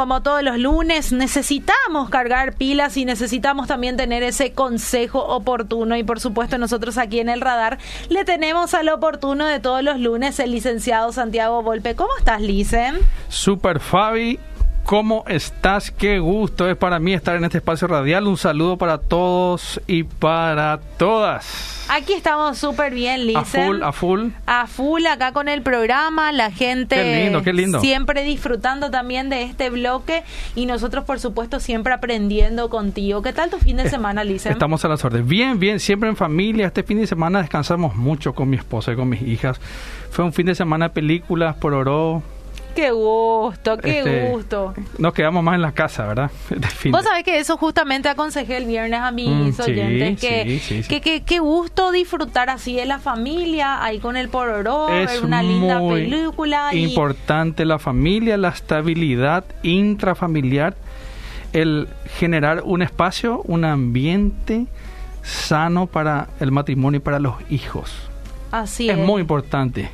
como todos los lunes, necesitamos cargar pilas y necesitamos también tener ese consejo oportuno. Y por supuesto, nosotros aquí en el radar le tenemos al oportuno de todos los lunes el licenciado Santiago Volpe. ¿Cómo estás, Licen? Super Fabi, ¿Cómo estás? Qué gusto es para mí estar en este espacio radial. Un saludo para todos y para todas. Aquí estamos súper bien, Lisa. A full, a full. A full acá con el programa, la gente qué lindo, qué lindo. siempre disfrutando también de este bloque y nosotros por supuesto siempre aprendiendo contigo. ¿Qué tal tu fin de semana, Lisa? Estamos a las órdenes. Bien, bien, siempre en familia. Este fin de semana descansamos mucho con mi esposa y con mis hijas. Fue un fin de semana de películas por oro Qué gusto, qué Este, gusto. Nos quedamos más en la casa, ¿verdad? Vos sabés que eso justamente aconsejé el viernes a mis Mm, sí, oyentes, que, sí, sí, sí. que, que- qué gusto disfrutar así de la familia, ahí con el pororó, ver una linda película. y- importante la familia, la estabilidad intrafamiliar, el generar un espacio, un ambiente sano para el matrimonio y para los hijos. Así es es. muy importante.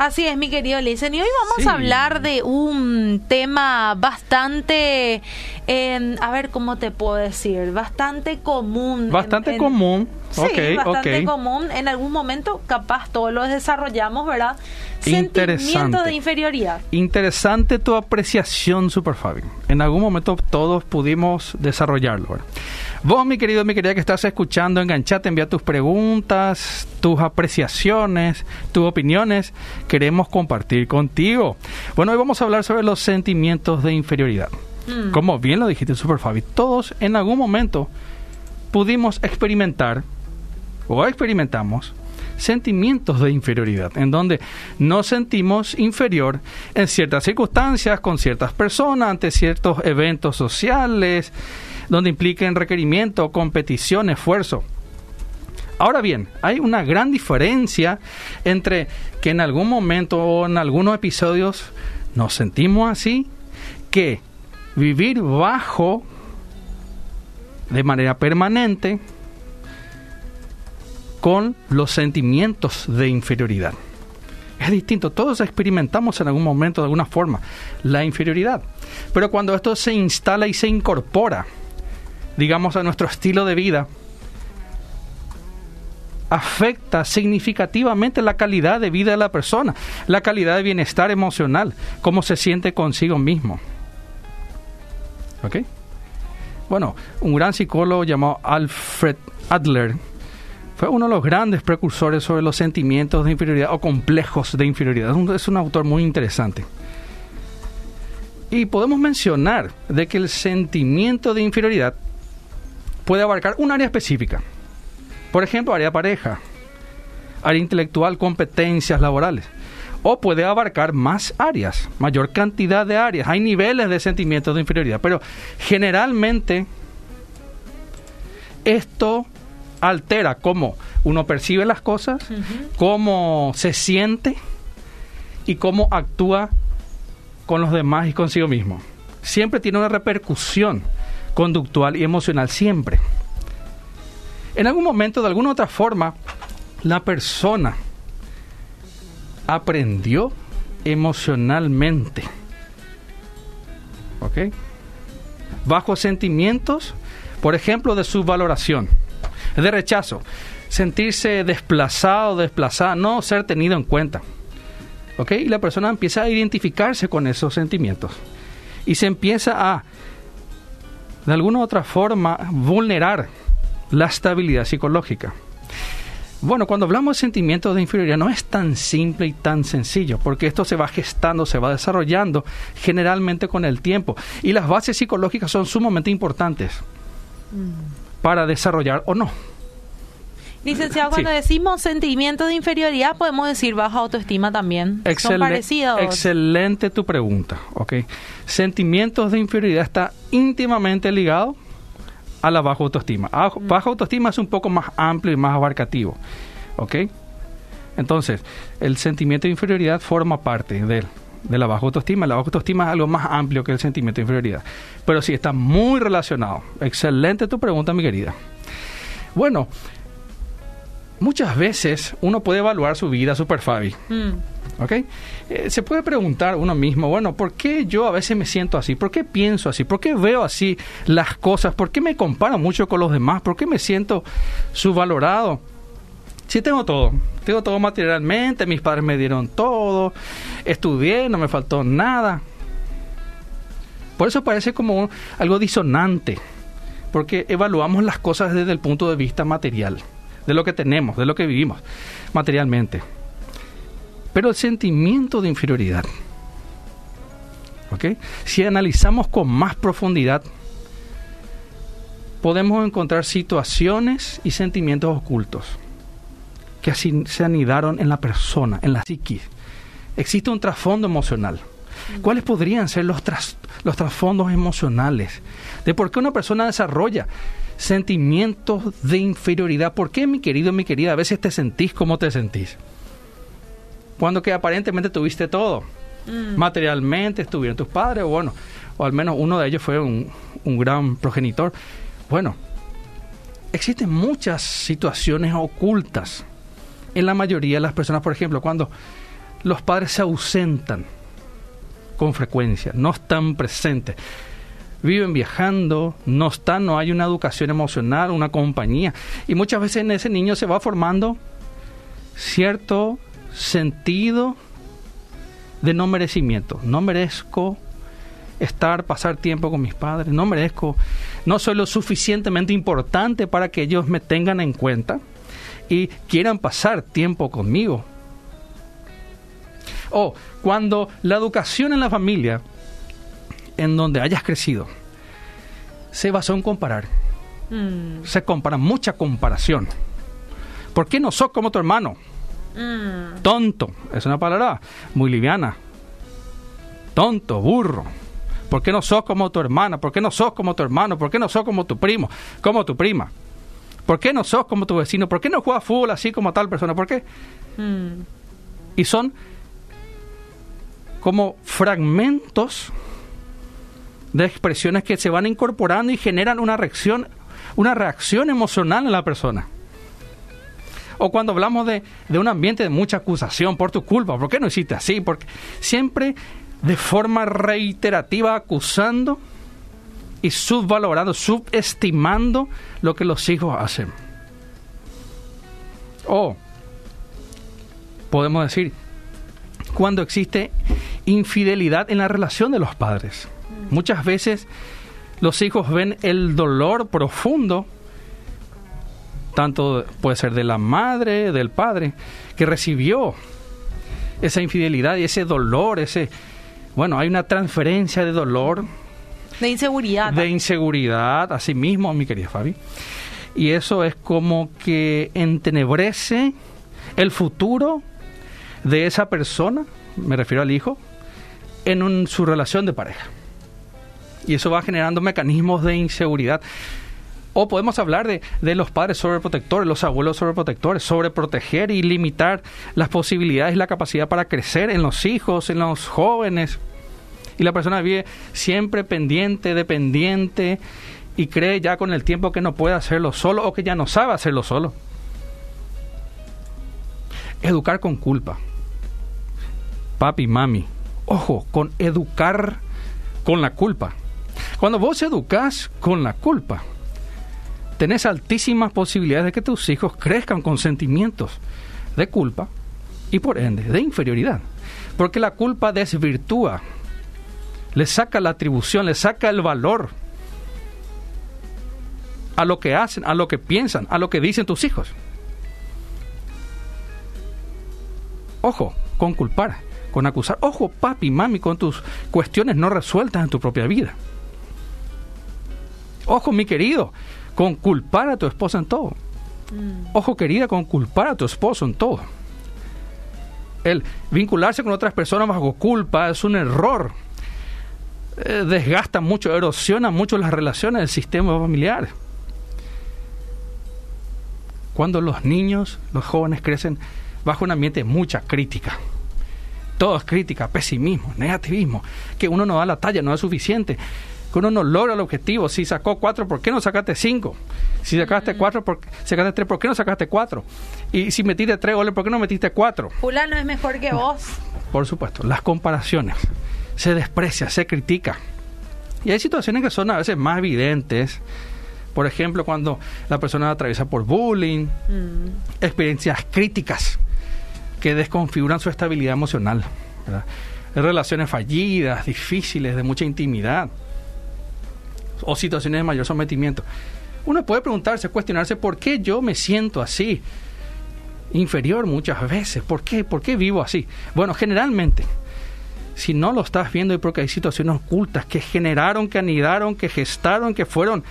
Así es, mi querido Lisen. Y hoy vamos Sí. a hablar de un tema bastante, eh, a ver, ¿cómo te puedo decir? Bastante común. Bastante en- común. Sí, bastante común. En algún momento, capaz, todos los desarrollamos, ¿verdad? Sentimiento de inferioridad. Interesante tu apreciación, Super Fabi. En algún momento todos pudimos desarrollarlo. ¿verdad? Vos, mi querido, mi querida que estás escuchando, enganchate, envía tus preguntas, tus apreciaciones, tus opiniones. Queremos compartir contigo. Bueno, hoy vamos a hablar sobre los sentimientos de inferioridad. Mm. Como bien lo dijiste, Super Fabi, todos en algún momento pudimos experimentar o experimentamos sentimientos de inferioridad, en donde nos sentimos inferior en ciertas circunstancias, con ciertas personas, ante ciertos eventos sociales, donde impliquen requerimiento, competición, esfuerzo. Ahora bien, hay una gran diferencia entre que en algún momento o en algunos episodios nos sentimos así, que vivir bajo de manera permanente con los sentimientos de inferioridad. Es distinto, todos experimentamos en algún momento, de alguna forma, la inferioridad. Pero cuando esto se instala y se incorpora, digamos, a nuestro estilo de vida, afecta significativamente la calidad de vida de la persona, la calidad de bienestar emocional, cómo se siente consigo mismo. ¿Ok? Bueno, un gran psicólogo llamado Alfred Adler fue uno de los grandes precursores sobre los sentimientos de inferioridad o complejos de inferioridad. Es un, es un autor muy interesante. Y podemos mencionar de que el sentimiento de inferioridad puede abarcar un área específica. Por ejemplo, área pareja, área intelectual, competencias laborales. O puede abarcar más áreas, mayor cantidad de áreas. Hay niveles de sentimientos de inferioridad, pero generalmente esto altera cómo uno percibe las cosas, cómo se siente y cómo actúa con los demás y consigo mismo. Siempre tiene una repercusión conductual y emocional, siempre. En algún momento, de alguna otra forma, la persona aprendió emocionalmente. ¿Ok? Bajo sentimientos, por ejemplo, de subvaloración, de rechazo, sentirse desplazado, desplazada, no ser tenido en cuenta. ¿Ok? Y la persona empieza a identificarse con esos sentimientos. Y se empieza a, de alguna u otra forma, vulnerar la estabilidad psicológica. Bueno, cuando hablamos de sentimientos de inferioridad no es tan simple y tan sencillo, porque esto se va gestando, se va desarrollando generalmente con el tiempo. Y las bases psicológicas son sumamente importantes para desarrollar o no. Licenciado, Sí. cuando decimos sentimientos de inferioridad, podemos decir baja autoestima también. Son parecidos. Excelente tu pregunta, ¿ok? Sentimientos de inferioridad está íntimamente ligado a la baja autoestima. A- Baja autoestima es un poco más amplio y más abarcativo, ¿ok? Entonces, el sentimiento de inferioridad forma parte de, de la baja autoestima. La baja autoestima es algo más amplio que el sentimiento de inferioridad. Pero sí, está muy relacionado. Excelente tu pregunta, mi querida. Bueno, muchas veces uno puede evaluar su vida, Super Fabi. Mm. ¿Ok? Eh, se puede preguntar uno mismo, bueno, ¿por qué yo a veces me siento así? ¿Por qué pienso así? ¿Por qué veo así las cosas? ¿Por qué me comparo mucho con los demás? ¿Por qué me siento subvalorado? Sí tengo todo, tengo todo materialmente, mis padres me dieron todo, estudié, no me faltó nada. Por eso parece como algo disonante, porque evaluamos las cosas desde el punto de vista material, de lo que tenemos, de lo que vivimos materialmente pero el sentimiento de inferioridad. ¿Ok? Si analizamos con más profundidad, podemos encontrar situaciones y sentimientos ocultos que así se anidaron en la persona, en la psiquis. Existe un trasfondo emocional. ¿Cuáles podrían ser los, los trasfondos emocionales de por qué una persona desarrolla sentimientos de inferioridad? ¿Por qué, mi querido, mi querida, a veces te sentís como te sentís? cuando que aparentemente tuviste todo. Mm. Materialmente estuvieron tus padres, o bueno, o al menos uno de ellos fue un, un gran progenitor. Bueno, existen muchas situaciones ocultas en la mayoría de las personas, por ejemplo, cuando los padres se ausentan con frecuencia, no están presentes, viven viajando, no están, no hay una educación emocional, una compañía, y muchas veces en ese niño se va formando cierto sentido de no merecimiento. No merezco estar, pasar tiempo con mis padres, no merezco, no soy lo suficientemente importante para que ellos me tengan en cuenta y quieran pasar tiempo conmigo. O cuando la educación en la familia, en donde hayas crecido, se basó en comparar. Mm. Se compara, mucha comparación. ¿Por qué no sos como tu hermano? Mm. Tonto, es una palabra muy liviana. Tonto, burro. ¿Por qué no sos como tu hermana? ¿Por qué no sos como tu hermano? ¿Por qué no sos como tu primo? Como tu prima. ¿Por qué no sos como tu vecino? ¿Por qué no juegas fútbol así como tal persona? ¿Por qué? Mm. Y son como fragmentos de expresiones que se van incorporando y generan una reacción, una reacción emocional en la persona. O cuando hablamos de, un ambiente de mucha acusación por tu culpa, ¿por qué no hiciste así? Porque siempre de forma reiterativa acusando y subvalorando, subestimando lo que los hijos hacen. O podemos decir, cuando existe infidelidad en la relación de los padres. Muchas veces los hijos ven el dolor profundo tanto puede ser de la madre, del padre, que recibió esa infidelidad y ese dolor, ese, bueno, hay una transferencia de dolor. De inseguridad. De inseguridad, así mismo, mi querida Fabi. Y eso es como que entenebrece el futuro de esa persona, me refiero al hijo, en su relación de pareja. Y eso va generando mecanismos de inseguridad. O podemos hablar de, de, los padres sobreprotectores, los abuelos sobreprotectores, sobreproteger y limitar las posibilidades y la capacidad para crecer en los hijos, en los jóvenes. Y la persona vive siempre pendiente, dependiente y cree ya con el tiempo que no puede hacerlo solo o que ya no sabe hacerlo solo. Educar con culpa. Papi, mami. Ojo, con educar con la culpa. Cuando vos educas con la culpa, tenés altísimas posibilidades de que tus hijos crezcan con sentimientos de culpa y por ende de inferioridad. Porque la culpa desvirtúa, le saca la atribución, le saca el valor a lo que hacen, a lo que piensan, a lo que dicen tus hijos. Ojo, con culpar, con acusar. Ojo, papi, mami, con tus cuestiones no resueltas en tu propia vida. Ojo, mi querido, con culpar a tu esposa en todo. Mm. Ojo querida, con culpar a tu esposo en todo. El vincularse con otras personas bajo culpa es un error. Eh, desgasta mucho, erosiona mucho las relaciones del sistema familiar. Cuando los niños, los jóvenes crecen bajo un ambiente de mucha crítica. Todo es crítica, pesimismo, negativismo, que uno no da la talla, no es suficiente que uno no logra el objetivo. Si sacó cuatro, ¿por qué no sacaste cinco? Si sacaste cuatro, ¿por, sacaste tres, ¿por qué no sacaste cuatro? Y si metiste tres goles, ¿por qué no metiste cuatro? Fulano es mejor que vos. por supuesto, las comparaciones. Se desprecia, se critica. Y hay situaciones que son a veces más evidentes. Por ejemplo, cuando la persona atraviesa por bullying, mm. experiencias críticas que desconfiguran su estabilidad emocional. Relaciones fallidas, difíciles, de mucha intimidad. O situaciones de mayor sometimiento. Uno puede preguntarse, cuestionarse por qué yo me siento así inferior muchas veces. ¿Por qué? ¿Por qué vivo así? Bueno, generalmente, si no lo estás viendo porque hay situaciones ocultas que generaron, que anidaron, que gestaron, que fueron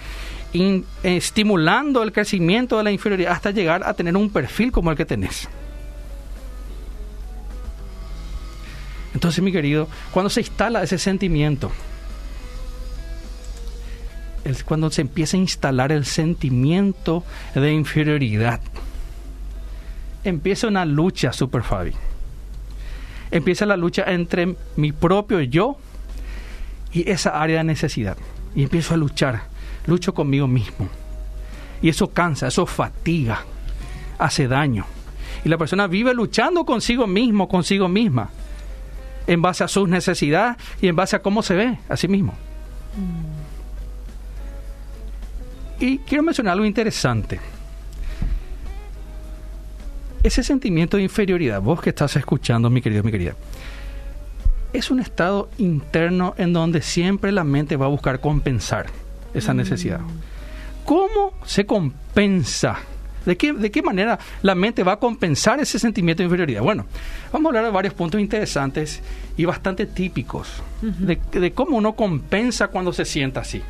estimulando el crecimiento de la inferioridad hasta llegar a tener un perfil como el que tenés. Entonces, mi querido, cuando se instala ese sentimiento, cuando se empieza a instalar el sentimiento de inferioridad, empieza una lucha, Super Fabi. Empieza la lucha entre mi propio yo y esa área de necesidad. Y empiezo a luchar, lucho conmigo mismo. Y eso cansa, eso fatiga, hace daño. Y la persona vive luchando consigo mismo, consigo misma, en base a sus necesidades y en base a cómo se ve a sí mismo. Y quiero mencionar algo interesante ese sentimiento de inferioridad, vos que estás escuchando, mi querido, mi querida, es un estado interno en donde siempre la mente va a buscar compensar esa necesidad. ¿Cómo se compensa? ¿De qué, ¿De qué manera la mente va a compensar ese sentimiento de inferioridad? Bueno, vamos a hablar de varios puntos interesantes y bastante típicos de, cómo uno compensa cuando se sienta así.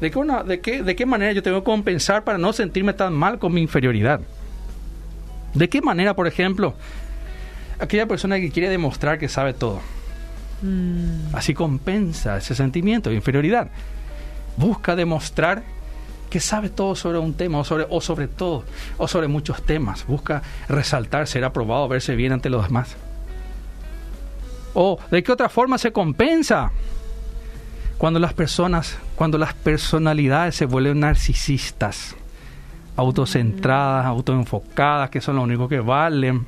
De, qué de, qué, ¿De qué manera yo tengo que compensar para no sentirme tan mal con mi inferioridad? ¿De qué manera, por ejemplo, aquella persona que quiere demostrar que sabe todo? Mm. Así compensa ese sentimiento de inferioridad. Busca demostrar que sabe todo sobre un tema o sobre, o sobre todo, o sobre muchos temas. Busca resaltar, ser aprobado, verse bien ante los demás. ¿O de qué otra forma se compensa? Cuando las personas, cuando las personalidades se vuelven narcisistas autocentradas, autoenfocadas, que son lo único que valen,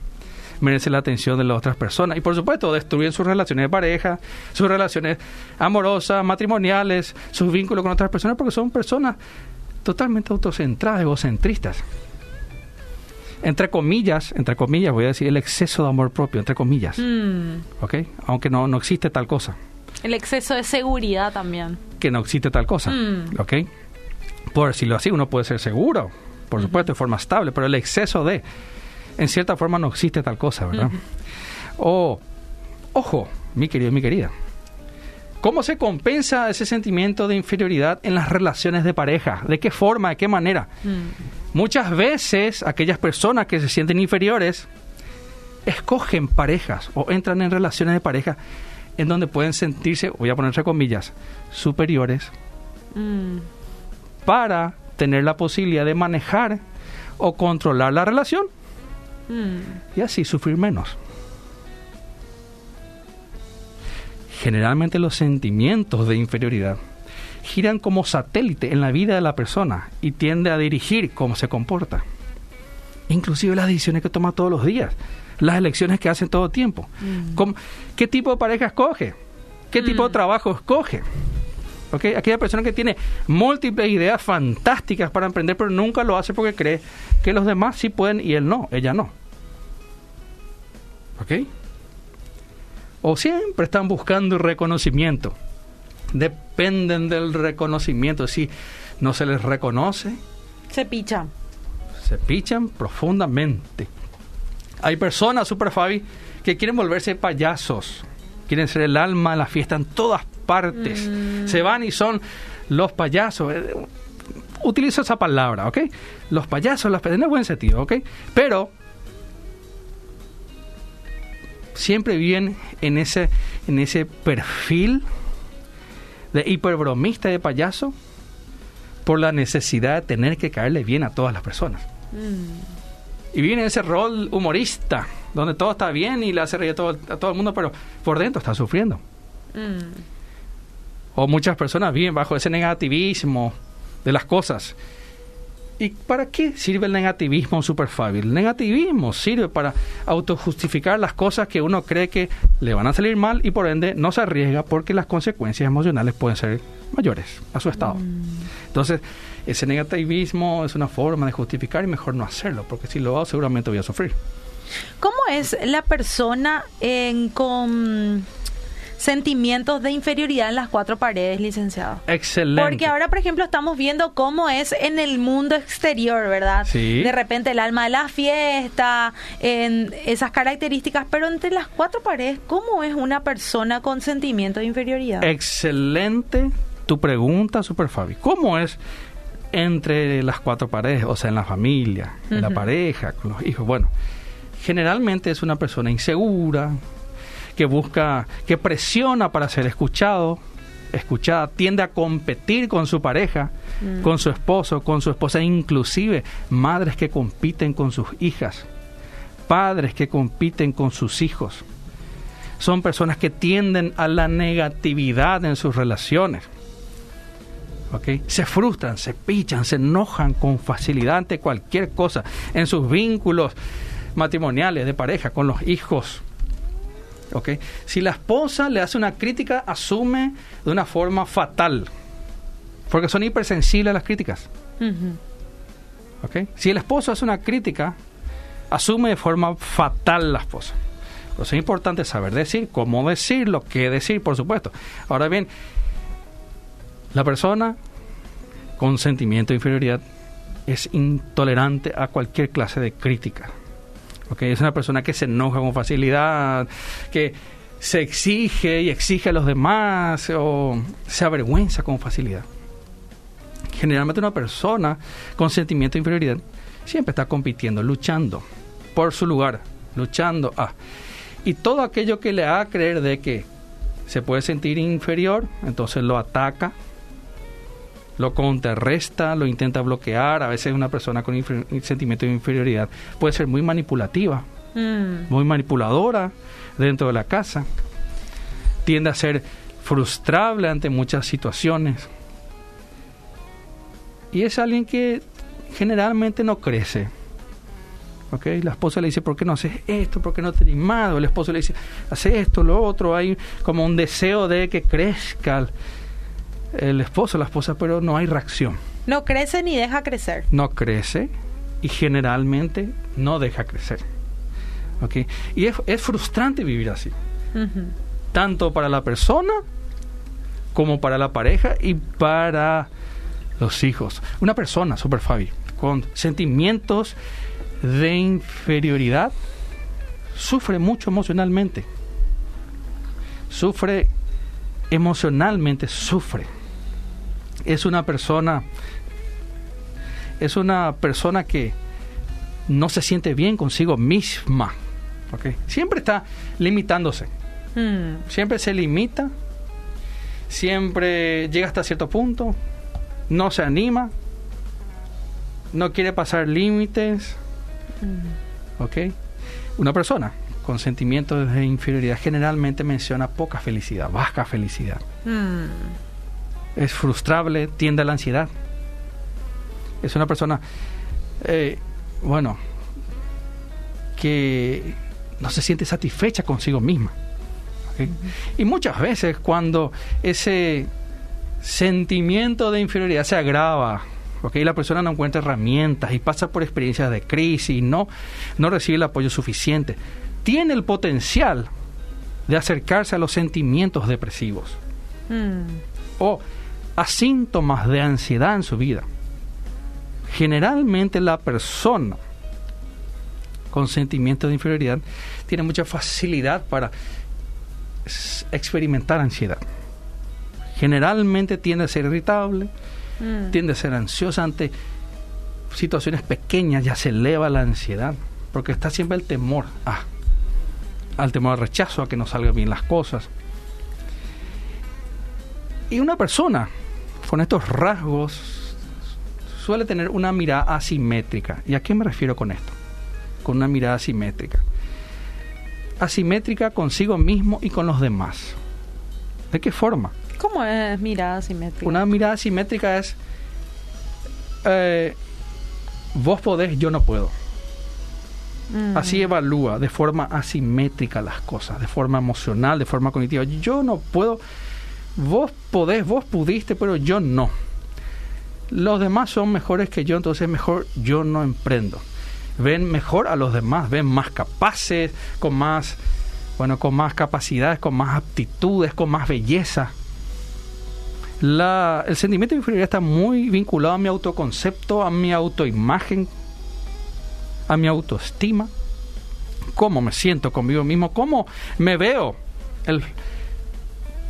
merecen la atención de las otras personas. Y por supuesto, destruyen sus relaciones de pareja, sus relaciones amorosas, matrimoniales, sus vínculos con otras personas, porque son personas totalmente autocentradas, egocentristas. Entre comillas, entre comillas, voy a decir el exceso de amor propio, entre comillas. Mm. ¿Ok? Aunque no, no existe tal cosa. El exceso de seguridad también. Que no existe tal cosa. Mm. ¿Ok? Por decirlo así, uno puede ser seguro, por supuesto, de forma estable, pero el exceso de, en cierta forma no existe tal cosa, ¿verdad? O, ojo, mi querido, mi querida, ¿cómo se compensa ese sentimiento de inferioridad en las relaciones de pareja? ¿De qué forma, de qué manera? Mm. Muchas veces aquellas personas que se sienten inferiores escogen parejas o entran en relaciones de pareja en donde pueden sentirse, voy a ponerse comillas, superiores mm. para tener la posibilidad de manejar o controlar la relación mm. y así sufrir menos. Generalmente los sentimientos de inferioridad giran como satélite en la vida de la persona y tiende a dirigir cómo se comporta. Inclusive las decisiones que toma todos los días, las elecciones que hace todo el tiempo. Mm. ¿Qué tipo de pareja escoge? ¿Qué tipo de mm. trabajo escoge? Aquella persona que tiene múltiples ideas fantásticas para emprender, pero nunca lo hace porque cree que los demás sí pueden y él no, ella no. ¿Ok? O siempre están buscando reconocimiento. Dependen del reconocimiento. Si no se les reconoce, se pichan. Se pichan profundamente. Hay personas, Super Fabi, que quieren volverse payasos. Quieren ser el alma de la fiesta en todas partes. Mm. Se van y son los payasos. Eh, utilizo esa palabra, ¿ok? Los payasos, las en el buen sentido, ¿ok? Pero siempre viven en ese, en ese perfil de hiperbromista de payaso por la necesidad de tener que caerle bien a todas las personas. Mm. Y viene ese rol humorista, donde todo está bien y le hace reír a todo, a todo el mundo, pero por dentro está sufriendo. Mm o muchas personas viven bajo ese negativismo de las cosas ¿Y para qué sirve el negativismo super fácil? El negativismo sirve para autojustificar las cosas que uno cree que le van a salir mal y por ende no se arriesga porque las consecuencias emocionales pueden ser mayores a su estado. Mm. Entonces, ese negativismo es una forma de justificar y mejor no hacerlo, porque si lo hago seguramente voy a sufrir. ¿Cómo es la persona en, con sentimientos de inferioridad en las cuatro paredes, licenciado. Excelente. Porque ahora, por ejemplo, estamos viendo cómo es en el mundo exterior, ¿verdad? Sí. De repente el alma de la fiesta, en esas características, pero entre las cuatro paredes, ¿cómo es una persona con sentimiento de inferioridad? Excelente tu pregunta, Super Fabi. ¿Cómo es entre las cuatro paredes, o sea, en la familia, en la pareja, con los hijos? Bueno, generalmente es una persona insegura, que busca, que presiona para ser escuchado, escuchada, tiende a competir con su pareja, mm. con su esposo, con su esposa, inclusive madres que compiten con sus hijas, padres que compiten con sus hijos. Son personas que tienden a la negatividad en sus relaciones. ¿Okay? Se frustran, se pichan, se enojan con facilidad ante cualquier cosa en sus vínculos matrimoniales de pareja, con los hijos, ¿okay? Si la esposa le hace una crítica, asume de una forma fatal, porque son hipersensibles a las críticas. ¿okay? Si el esposo hace una crítica, asume de forma fatal la esposa. Entonces es importante saber decir, cómo decirlo, qué decir, por supuesto. Ahora bien, la persona con sentimiento de inferioridad es intolerante a cualquier clase de crítica. Es una persona que se enoja con facilidad, que se exige y exige a los demás o se avergüenza con facilidad. Generalmente una persona con sentimiento de inferioridad siempre está compitiendo, luchando por su lugar, luchando a... Y todo aquello que le haga creer de que se puede sentir inferior, entonces lo ataca, lo contrarresta, lo intenta bloquear. A veces una persona con sentimiento de inferioridad puede ser muy manipulativa, mm. muy manipuladora dentro de la casa. Tiende a ser frustrable ante muchas situaciones. Y es alguien que generalmente no crece. ¿Okay? La esposa le dice, ¿por qué no haces esto? ¿Por qué no te animado? El esposo le dice, hace esto, lo otro. Hay como un deseo de que crezca el esposo, la esposa, pero no hay reacción. No crece ni deja crecer. No crece y generalmente no deja crecer. ¿Okay? Y es, frustrante vivir así. Tanto para la persona como para la pareja y para los hijos. Una persona, Super Fabi, con sentimientos de inferioridad, sufre mucho emocionalmente. Sufre emocionalmente, sufre es una persona es una persona que no se siente bien consigo misma. ¿okay? Siempre está limitándose. Hmm. Siempre se limita. Siempre llega hasta cierto punto. No se anima. No quiere pasar límites. Hmm. ¿Ok? Una persona con sentimientos de inferioridad generalmente menciona poca felicidad, baja felicidad. Hmm es frustrable, tiende a la ansiedad. Es una persona, eh, bueno, que no se siente satisfecha consigo misma. Y muchas veces cuando ese sentimiento de inferioridad se agrava, porque la persona no encuentra herramientas y pasa por experiencias de crisis y no, no recibe el apoyo suficiente, tiene el potencial de acercarse a los sentimientos depresivos. Mm. O a síntomas de ansiedad en su vida. Generalmente la persona con sentimiento de inferioridad tiene mucha facilidad para experimentar ansiedad. Generalmente tiende a ser irritable, mm. tiende a ser ansiosa ante situaciones pequeñas, ya se eleva la ansiedad, porque está siempre el temor a, al temor al rechazo, a que no salgan bien las cosas. Y una persona con estos rasgos suele tener una mirada asimétrica. ¿Y a qué me refiero con esto? Con una mirada asimétrica. Asimétrica consigo mismo y con los demás. ¿De qué forma? ¿Cómo es mirada asimétrica? Una mirada asimétrica es... Eh, vos podés, yo no puedo. Mm. Así evalúa de forma asimétrica las cosas, de forma emocional, de forma cognitiva. Yo no puedo, vos podés, vos pudiste, pero yo no. Los demás son mejores que yo, entonces mejor yo no emprendo. Ven mejor a los demás, ven más capaces, con más, bueno, con más capacidades, con más aptitudes, con más belleza. La, el sentimiento de inferioridad está muy vinculado a mi autoconcepto, a mi autoimagen, a mi autoestima, cómo me siento conmigo mismo, cómo me veo. El,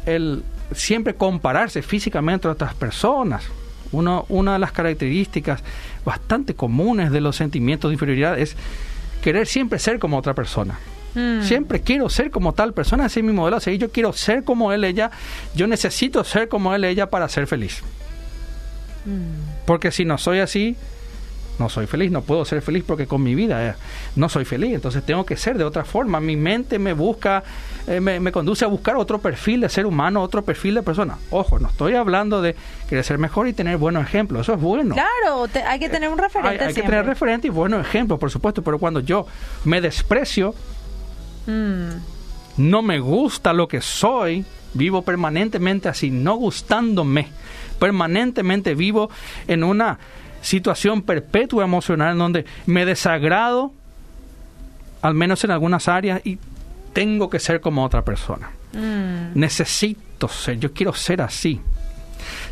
el siempre compararse físicamente a otras personas. Uno, una de las características bastante comunes de los sentimientos de inferioridad es querer siempre ser como otra persona. Mm. Siempre quiero ser como tal persona, ese es mi modelo a seguir. Yo quiero ser como él, ella. Yo necesito ser como él, ella para ser feliz. Mm. Porque si no soy así, no soy feliz, no puedo ser feliz porque con mi vida eh, no soy feliz, entonces tengo que ser de otra forma. Mi mente me busca, eh, me, me conduce a buscar otro perfil de ser humano, otro perfil de persona. Ojo, no estoy hablando de querer ser mejor y tener buenos ejemplos, eso es bueno. Claro, te- hay que tener un Hay, referente hay que siempre. tener referentes y buenos ejemplos, por supuesto, pero cuando yo me desprecio, Mm. no me gusta lo que soy, vivo permanentemente así, no gustándome, permanentemente vivo en una situación perpetua emocional en donde me desagrado, al menos en algunas áreas, y tengo que ser como otra persona. Mm. Necesito ser, yo quiero ser así.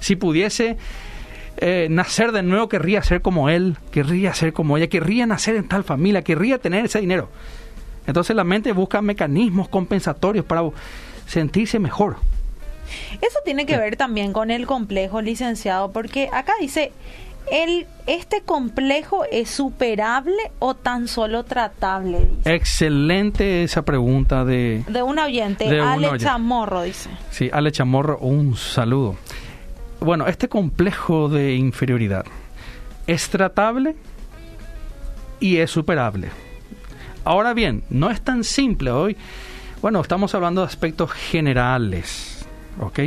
Si pudiese eh, nacer de nuevo, querría ser como él, querría ser como ella, querría nacer en tal familia, querría tener ese dinero. Entonces la mente busca mecanismos compensatorios para sentirse mejor. Eso tiene que ver también con el complejo, licenciado, porque acá dice, el, ¿este complejo es superable o tan solo tratable? Dice. Excelente esa pregunta de, De un oyente, De Ale. Chamorro, dice. Sí, Ale Chamorro, un saludo. Bueno, este complejo de inferioridad es tratable y es superable. Ahora bien, no es tan simple hoy. Bueno, estamos hablando de aspectos generales, ¿ok?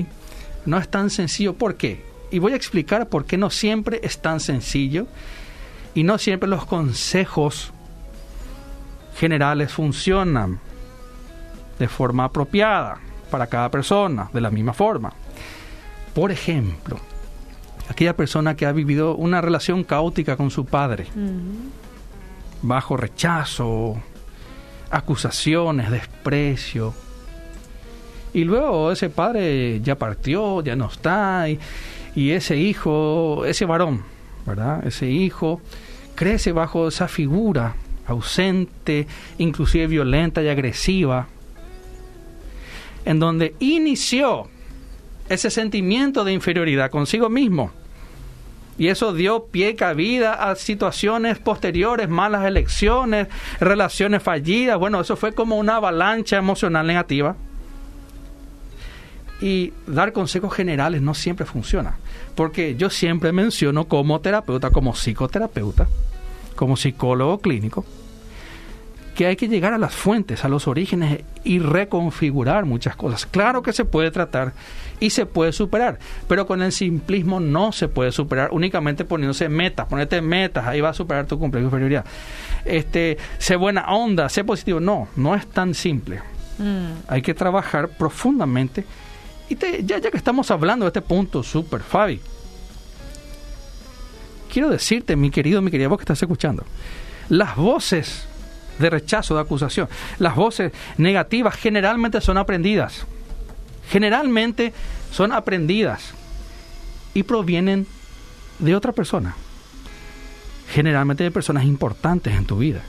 No es tan sencillo. ¿Por qué? Y voy a explicar por qué no siempre es tan sencillo y no siempre los consejos generales funcionan de forma apropiada para cada persona, de la misma forma. Por ejemplo, aquella persona que ha vivido una relación caótica con su padre, bajo rechazo, acusaciones, desprecio. Y luego ese padre ya partió, ya no está, y, y ese hijo, ese varón, ¿verdad? Ese hijo crece bajo esa figura ausente, inclusive violenta y agresiva, en donde inició ese sentimiento de inferioridad consigo mismo. Y eso dio pie cabida a situaciones posteriores, malas elecciones, relaciones fallidas. Bueno, eso fue como una avalancha emocional negativa. Y dar consejos generales no siempre funciona. Porque yo siempre menciono como terapeuta, como psicoterapeuta, como psicólogo clínico, que hay que llegar a las fuentes, a los orígenes y reconfigurar muchas cosas. Claro que se puede tratar y se puede superar, pero con el simplismo no se puede superar únicamente poniéndose metas, ponerte metas, ahí va a superar tu complejo de inferioridad. Este, sé buena onda, sé positivo, no, no es tan simple. Mm. Hay que trabajar profundamente. Y ya, que estamos hablando de este punto súper, Fabi, quiero decirte, mi querido, mi querida vos que estás escuchando, las voces de rechazo, de acusación, las voces negativas generalmente son aprendidas. Generalmente son aprendidas y provienen de otra persona. Generalmente de personas importantes en tu vida.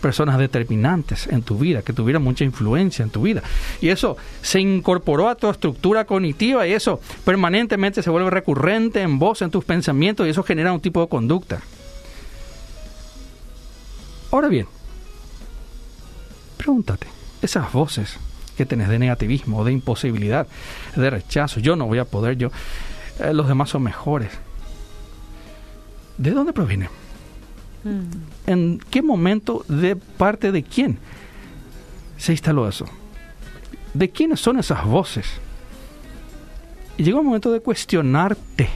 Personas determinantes en tu vida, que tuvieron mucha influencia en tu vida. Y eso se incorporó a tu estructura cognitiva y eso permanentemente se vuelve recurrente en vos, en tus pensamientos y eso genera un tipo de conducta. Ahora bien, pregúntate, esas voces que tenés de negativismo, de imposibilidad, de rechazo, yo no voy a poder, yo, eh, los demás son mejores. ¿De dónde provienen? Mm. ¿En qué momento, de parte de quién se instaló eso? ¿De quiénes son esas voces? Y llega un momento de cuestionarte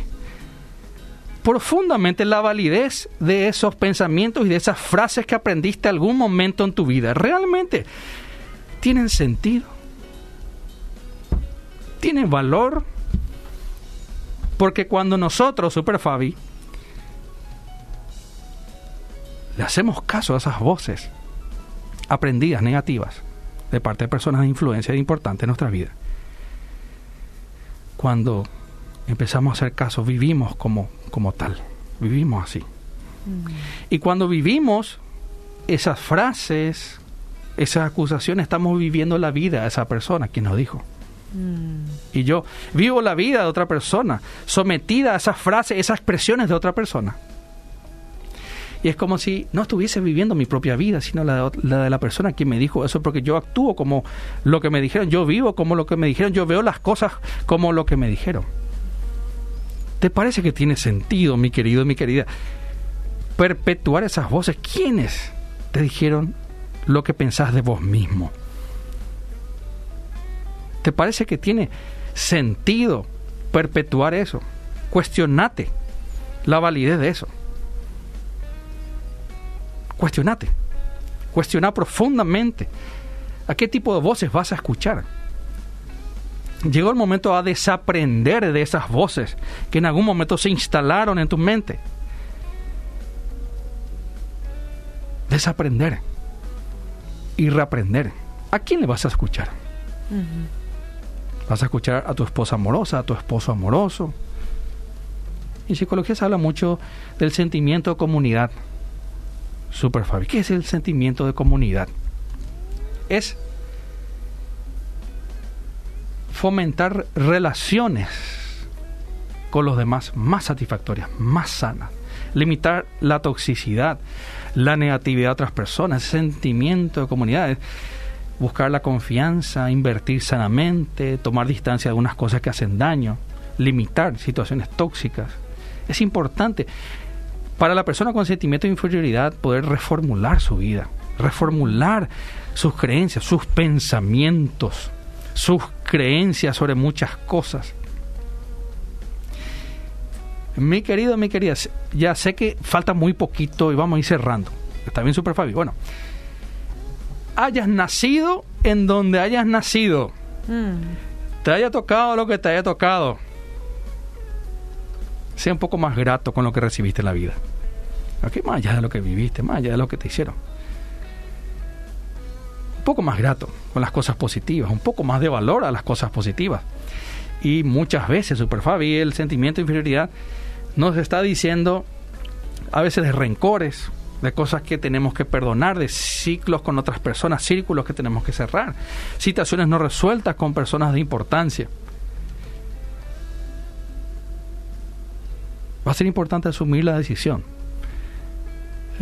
profundamente la validez de esos pensamientos y de esas frases que aprendiste algún momento en tu vida. ¿Realmente tienen sentido? ¿Tienen valor? Porque cuando nosotros, Super Fabi, le hacemos caso a esas voces aprendidas negativas de parte de personas de influencia importante en nuestra vida, cuando empezamos a hacer caso, vivimos como, como tal, vivimos así. Mm. Y cuando vivimos esas frases, esas acusaciones, estamos viviendo la vida de esa persona, quien nos dijo. Mm. Y yo vivo la vida de otra persona, sometida a esas frases, esas expresiones de otra persona. Y es como si no estuviese viviendo mi propia vida, sino la de, la de la persona que me dijo eso, porque yo actúo como lo que me dijeron, yo vivo como lo que me dijeron, yo veo las cosas como lo que me dijeron. ¿Te parece que tiene sentido, mi querido, mi querida, perpetuar esas voces? ¿Quiénes te dijeron lo que pensás de vos mismo? ¿Te parece que tiene sentido perpetuar eso? Cuestionate la validez de eso. Cuestionate. Cuestiona profundamente a qué tipo de voces vas a escuchar. Llegó el momento a desaprender de esas voces que en algún momento se instalaron en tu mente. Desaprender y reaprender. ¿A quién le vas a escuchar? ¿Vas a escuchar a tu esposa amorosa, a tu esposo amoroso? En psicología se habla mucho del sentimiento de comunidad. Super Fabi. ¿Qué es el sentimiento de comunidad? Es fomentar relaciones con los demás más satisfactorias, más sanas. Limitar la toxicidad, la negatividad de otras personas, sentimiento de comunidad. Buscar la confianza, invertir sanamente, tomar distancia de algunas cosas que hacen daño, limitar situaciones tóxicas. Es importante para la persona con sentimiento de inferioridad poder reformular su vida, reformular sus creencias, sus pensamientos, sus creencias sobre muchas cosas. Mi querido, mi querida, ya sé que falta muy poquito y vamos a ir cerrando. Está bien, Super Fabi. Bueno, hayas nacido en donde hayas nacido, mm. te haya tocado lo que te haya tocado, sea un poco más grato con lo que recibiste en la vida. Más allá de lo que viviste, más allá de lo que te hicieron. Un poco más grato con las cosas positivas, un poco más de valor a las cosas positivas. Y muchas veces, Super Fabi, el sentimiento de inferioridad nos está diciendo a veces de rencores, de cosas que tenemos que perdonar, de ciclos con otras personas, círculos que tenemos que cerrar, situaciones no resueltas con personas de importancia. Va a ser importante asumir la decisión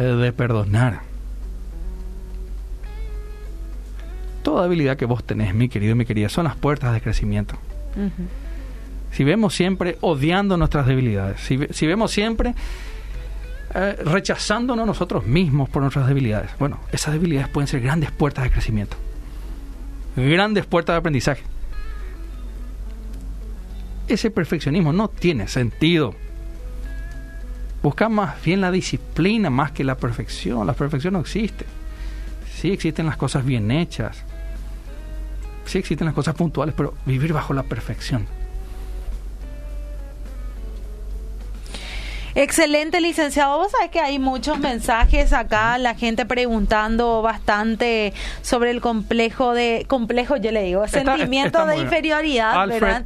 de perdonar. Toda habilidad que vos tenés, mi querido y mi querida, son las puertas de crecimiento. Si vemos siempre odiando nuestras debilidades, si, vemos siempre eh, rechazándonos nosotros mismos por nuestras debilidades, bueno, esas debilidades pueden ser grandes puertas de crecimiento, grandes puertas de aprendizaje. Ese perfeccionismo no tiene sentido. Busca más bien la disciplina más que la perfección. La perfección no existe. Sí existen las cosas bien hechas. Sí existen las cosas puntuales, pero vivir bajo la perfección Excelente, licenciado. Vos sabés que hay muchos mensajes acá, la gente preguntando bastante sobre el complejo de, complejo yo le digo, sentimiento de inferioridad. Alfred,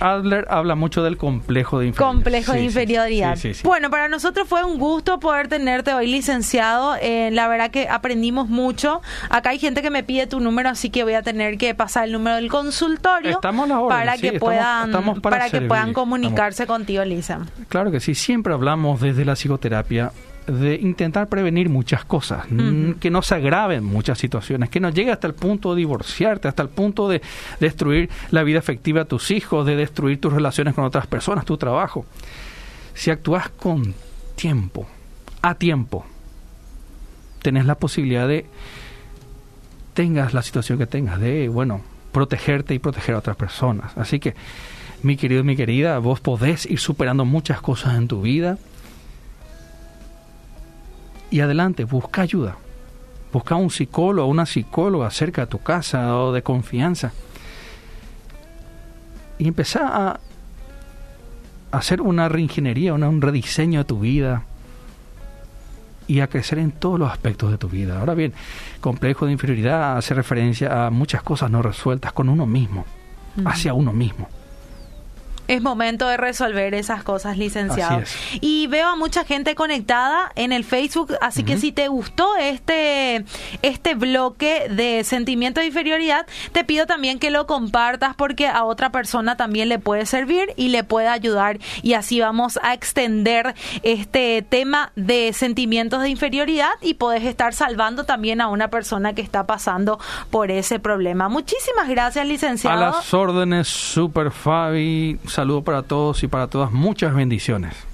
Adler habla mucho del complejo de inferioridad. Complejo de inferioridad. bueno, para nosotros fue un gusto poder tenerte hoy, licenciado. Eh, la verdad que aprendimos mucho. Acá hay gente que me pide tu número, así que voy a tener que pasar el número del consultorio para, que puedan, para, que puedan comunicarse contigo, Lisa. Claro que sí, siempre hablamos desde la psicoterapia de intentar prevenir muchas cosas, que no se agraven muchas situaciones, que no llegue hasta el punto de divorciarte, hasta el punto de destruir la vida afectiva de tus hijos, de destruir tus relaciones con otras personas, tu trabajo. Si actúas con tiempo, a tiempo, tenés la posibilidad de, tengas la situación que tengas, de, bueno, protegerte y proteger a otras personas. Así que mi querido y mi querida, vos podés ir superando muchas cosas en tu vida Y adelante, busca ayuda. Busca un psicólogo o una psicóloga cerca de tu casa o de confianza. Y empezá a hacer una reingeniería, un rediseño de tu vida y a crecer en todos los aspectos de tu vida. Ahora bien, complejo de inferioridad hace referencia a muchas cosas no resueltas con uno mismo, hacia uno mismo. Es momento de resolver esas cosas, licenciado. Y veo a mucha gente conectada en el Facebook, así que si te gustó este, este bloque de sentimiento de inferioridad, te pido también que lo compartas porque a otra persona también le puede servir y le puede ayudar. Y así vamos a extender este tema de sentimientos de inferioridad y puedes estar salvando también a una persona que está pasando por ese problema. Muchísimas gracias, licenciado. A las órdenes, Super Fabi saludo para todos y para todas. Muchas bendiciones.